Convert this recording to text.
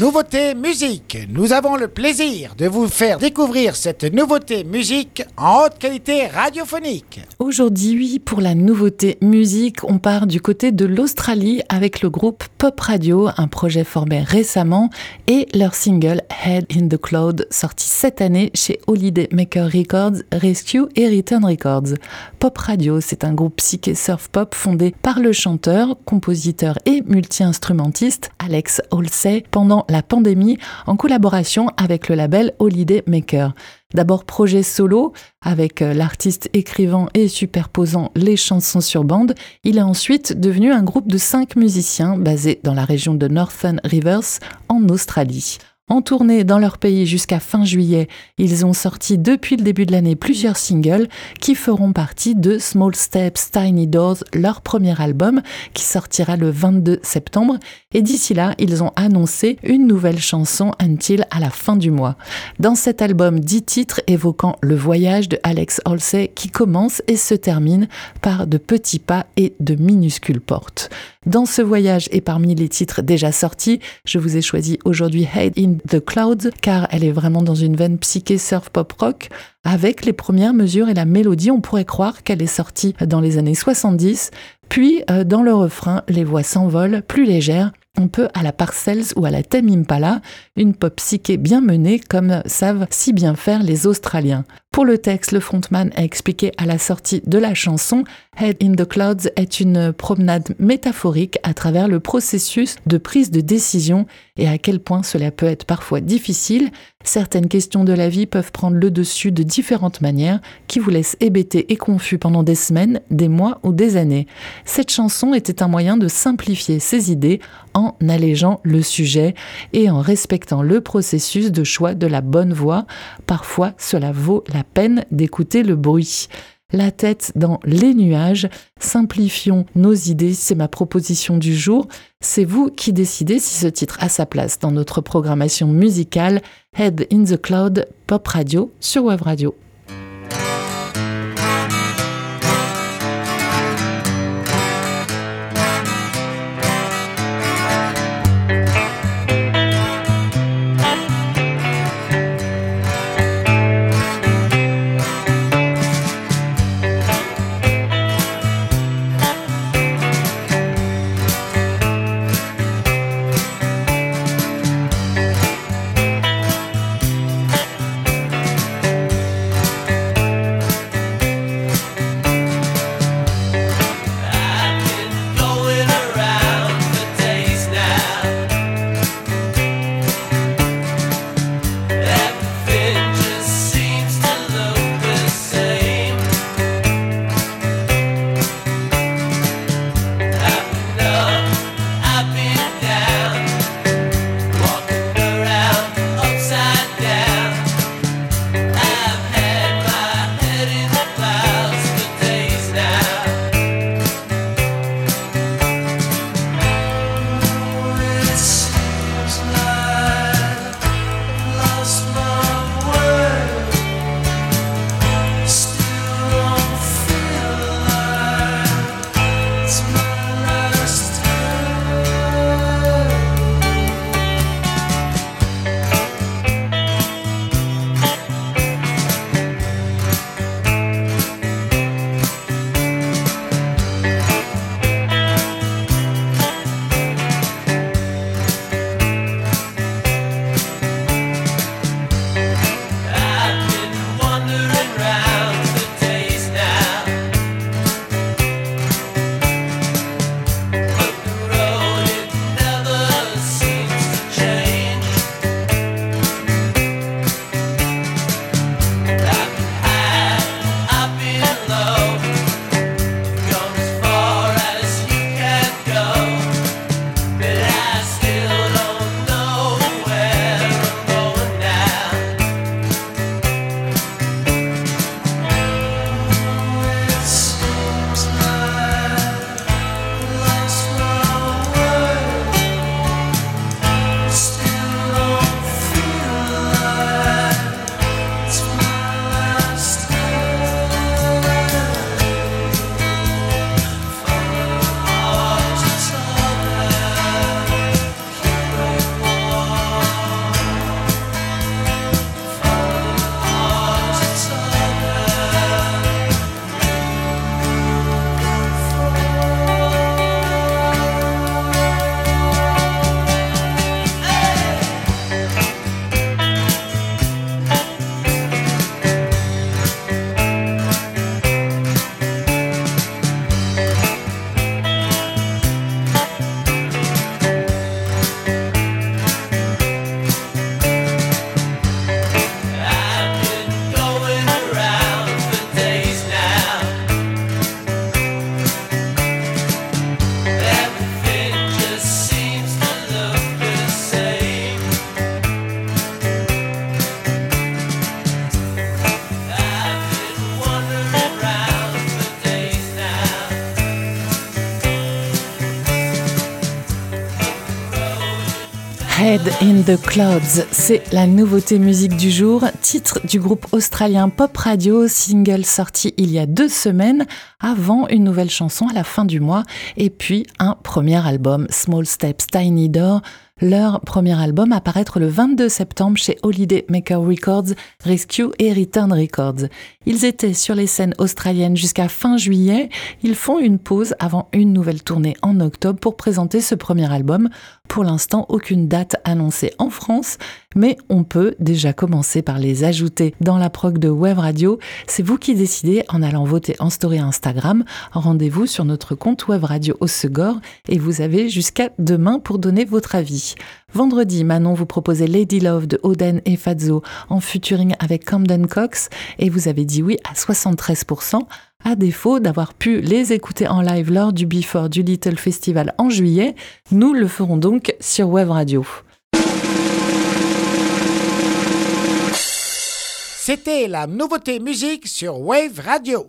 Nouveauté musique. Nous avons le plaisir de vous faire découvrir cette nouveauté musique en haute qualité radiophonique. Aujourd'hui, pour la nouveauté musique, on part du côté de l'Australie avec le groupe Pop Radio, un projet formé récemment, et leur single Head in the Cloud, sorti cette année chez Holiday Maker Records, Rescue et Return Records. Pop Radio, c'est un groupe psyché surf pop fondé par le chanteur, compositeur et multi-instrumentiste Alex Halsey pendant la pandémie en collaboration avec le label Holiday Maker. D'abord projet solo avec euh, l'artiste écrivant et superposant les chansons sur bande, il est ensuite devenu un groupe de cinq musiciens basés dans la région de Northern Rivers en Australie. En tournée dans leur pays jusqu'à fin juillet, ils ont sorti depuis le début de l'année plusieurs singles qui feront partie de Small Steps, Tiny Doors, leur premier album qui sortira le 22 septembre. Et d'ici là, ils ont annoncé une nouvelle chanson Until à la fin du mois. Dans cet album, dix titres évoquant le voyage de Alex Halsey qui commence et se termine par de petits pas et de minuscules portes. Dans ce voyage et parmi les titres déjà sortis, je vous ai choisi aujourd'hui Head in the Clouds car elle est vraiment dans une veine psyché surf pop rock. Avec les premières mesures et la mélodie, on pourrait croire qu'elle est sortie dans les années 70. Puis, euh, dans le refrain, les voix s'envolent, plus légères, un peu à la Parcells ou à la Tame Impala, une pop psyché bien menée comme savent si bien faire les Australiens. Pour le texte, le frontman a expliqué à la sortie de la chanson Head in the Clouds est une promenade métaphorique à travers le processus de prise de décision et à quel point cela peut être parfois difficile. Certaines questions de la vie peuvent prendre le dessus de différentes manières qui vous laissent hébétés et confus pendant des semaines, des mois ou des années. Cette chanson était un moyen de simplifier ses idées en allégeant le sujet et en respectant le processus de choix de la bonne voix. Parfois, cela vaut la peine d'écouter le bruit. La tête dans les nuages, simplifions nos idées, c'est ma proposition du jour. C'est vous qui décidez si ce titre a sa place dans notre programmation musicale Head in the Cloud Pop Radio sur Web Radio. Head in the Clouds, c'est la nouveauté musique du jour, titre du groupe australien Pop Radio, single sorti il y a deux semaines, avant une nouvelle chanson à la fin du mois, et puis un premier album, Small Steps Tiny Door, leur premier album apparaître le 22 septembre chez Holiday Maker Records, Rescue et Return Records. Ils étaient sur les scènes australiennes jusqu'à fin juillet. Ils font une pause avant une nouvelle tournée en octobre pour présenter ce premier album. Pour l'instant, aucune date annoncée en France, mais on peut déjà commencer par les ajouter dans la prog de Web Radio. C'est vous qui décidez en allant voter en story Instagram. Rendez-vous sur notre compte Web Radio Segor et vous avez jusqu'à demain pour donner votre avis. Vendredi, Manon vous proposait Lady Love de Oden et Fazzo en featuring avec Camden Cox et vous avez dit oui à 73%, à défaut d'avoir pu les écouter en live lors du Before du Little Festival en juillet. Nous le ferons donc sur Web Radio. C'était la nouveauté musique sur Wave Radio.